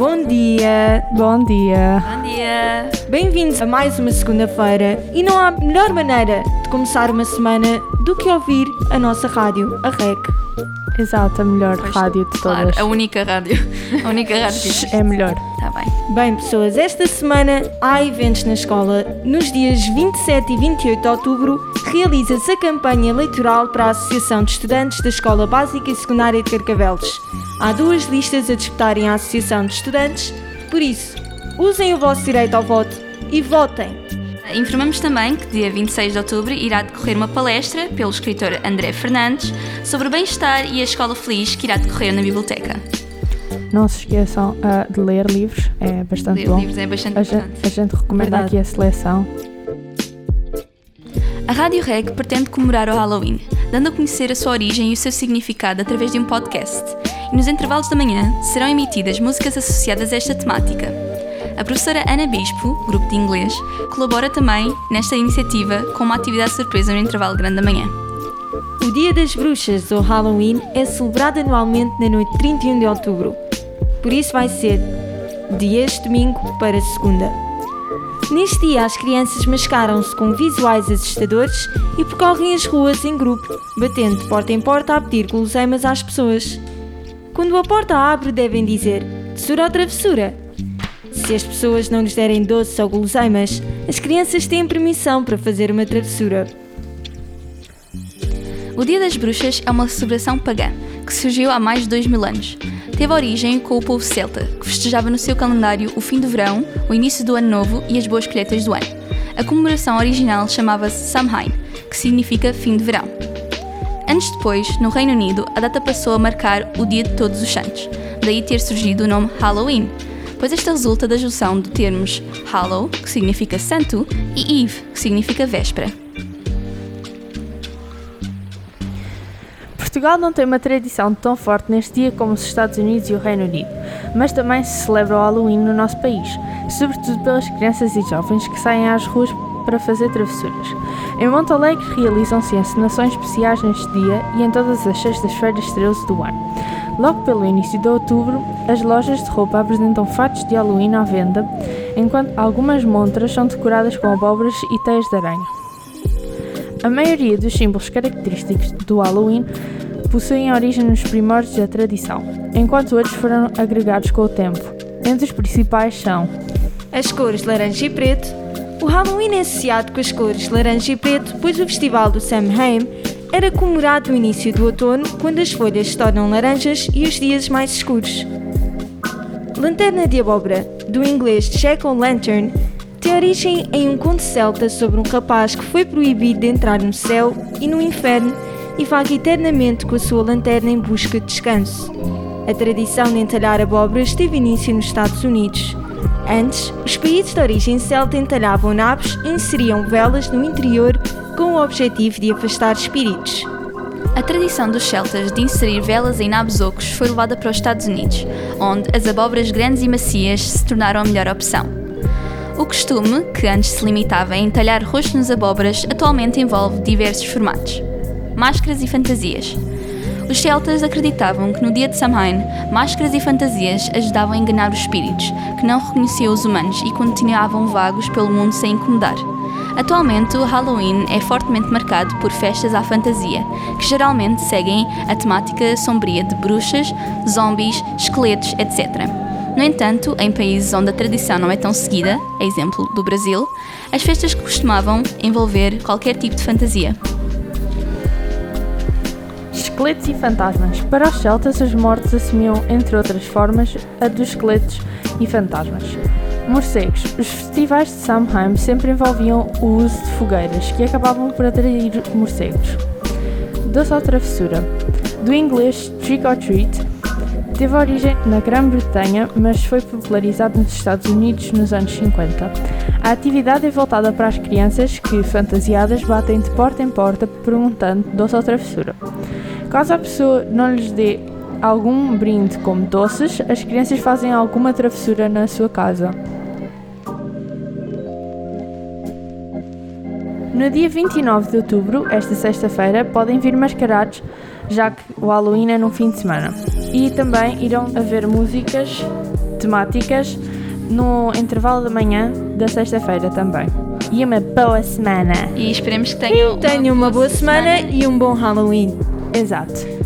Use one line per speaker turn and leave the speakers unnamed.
Bom dia!
Bom dia!
Bom dia!
Bem-vindos a mais uma segunda-feira e não há melhor maneira de começar uma semana do que ouvir a nossa rádio, a REC.
Exato, a melhor
Pois,
rádio de
Claro,
todas.
a única rádio. A única rádio que existe.
É melhor.
Tá bem.
Bem, pessoas, esta semana há eventos na escola. Nos dias 27 e 28 de outubro, realiza-se a campanha eleitoral para a Associação de Estudantes da Escola Básica e Secundária de Carcavelos. Há duas listas a disputarem a Associação de Estudantes, por isso, usem o vosso direito ao voto e votem.
Informamos também que dia 26 de outubro irá decorrer uma palestra pelo escritor André Fernandes sobre o bem-estar e a escola feliz que irá decorrer na biblioteca.
Não se esqueçam ah, de ler livros, é bastante
Ler
bom.
livros é bastante
A gente, a gente recomenda
Verdade.
aqui a seleção.
A Rádio Reg pretende comemorar o Halloween, dando a conhecer a sua origem e o seu significado através de um podcast. E nos intervalos da manhã serão emitidas músicas associadas a esta temática. A professora Ana Bispo, grupo de inglês, colabora também nesta iniciativa com uma atividade surpresa no intervalo grande da manhã.
O Dia das Bruxas, ou Halloween, é celebrado anualmente na noite 31 de outubro. Por isso vai ser de este domingo para segunda. Neste dia, as crianças mascaram-se com visuais assustadores e percorrem as ruas em grupo, batendo de porta em porta a pedir guloseimas às pessoas. Quando a porta abre, devem dizer tessura ou travessura. Se as pessoas não lhes derem doces ou guloseimas, as crianças têm permissão para fazer uma travessura.
O Dia das Bruxas é uma celebração pagã que surgiu há mais de dois mil anos. Teve origem com o povo celta, que festejava no seu calendário o fim do verão, o início do ano novo e as boas colheitas do ano. A comemoração original chamava-se Samhain, que significa fim de verão. Anos depois, no Reino Unido, a data passou a marcar o Dia de Todos os Santos, daí ter surgido o nome Halloween, pois esta resulta da junção de termos Hallow, que significa santo, e Eve, que significa véspera.
Portugal não tem uma tradição tão forte neste dia como os Estados Unidos e o Reino Unido, mas também se celebra o Halloween no nosso país, sobretudo pelas crianças e jovens que saem às ruas para fazer travessuras. Em Monte Alegre realizam-se encenações especiais neste dia e em todas as sextas-feiras 13 do ano. Logo pelo início de outubro, as lojas de roupa apresentam fatos de Halloween à venda, enquanto algumas montras são decoradas com abóboras e teias de aranha. A maioria dos símbolos característicos do Halloween possuem origem nos primórdios da tradição, enquanto outros foram agregados com o tempo. Entre os principais são
as cores laranja e preto. O Halloween é associado com as cores laranja e preto, pois o festival do Samhain era comemorado no início do outono, quando as folhas se tornam laranjas e os dias mais escuros. Lanterna de abóbora, do inglês Jack-o'-lantern, tem origem em um conto celta sobre um rapaz que foi proibido de entrar no céu e no inferno e vaga eternamente com a sua lanterna em busca de descanso. A tradição de entalhar abóboras teve início nos Estados Unidos. Antes, os países de origem celta entalhavam naves e inseriam velas no interior com o objetivo de afastar espíritos.
A tradição dos celtas de inserir velas em naves ocos foi levada para os Estados Unidos, onde as abóboras grandes e macias se tornaram a melhor opção. O costume, que antes se limitava a entalhar rostos nas abóboras, atualmente envolve diversos formatos. Máscaras e fantasias. Os celtas acreditavam que no dia de Samhain, máscaras e fantasias ajudavam a enganar os espíritos, que não reconheciam os humanos e continuavam vagos pelo mundo sem incomodar. Atualmente, o Halloween é fortemente marcado por festas à fantasia, que geralmente seguem a temática sombria de bruxas, zombies, esqueletos, etc. No entanto, em países onde a tradição não é tão seguida, exemplo do Brasil, as festas costumavam envolver qualquer tipo de fantasia.
Esqueletos e fantasmas. Para os celtas, os mortos assumiam, entre outras formas, a dos esqueletos e fantasmas. Morcegos. Os festivais de Samhain sempre envolviam o uso de fogueiras, que acabavam por atrair morcegos. Doce ou travessura. Do inglês trick or treat, teve origem na Grã-Bretanha, mas foi popularizado nos Estados Unidos nos anos 50. A atividade é voltada para as crianças que, fantasiadas, batem de porta em porta perguntando doce ou travessura. Caso a pessoa não lhes dê algum brinde como doces, as crianças fazem alguma travessura na sua casa. No dia 29 de outubro, esta sexta-feira, podem vir mascarados, já que o Halloween é no fim de semana. E também irão haver músicas temáticas no intervalo da manhã da sexta-feira também. E uma boa semana!
E esperemos que tenham
Tenham uma boa semana e um bom Halloween.
Exato.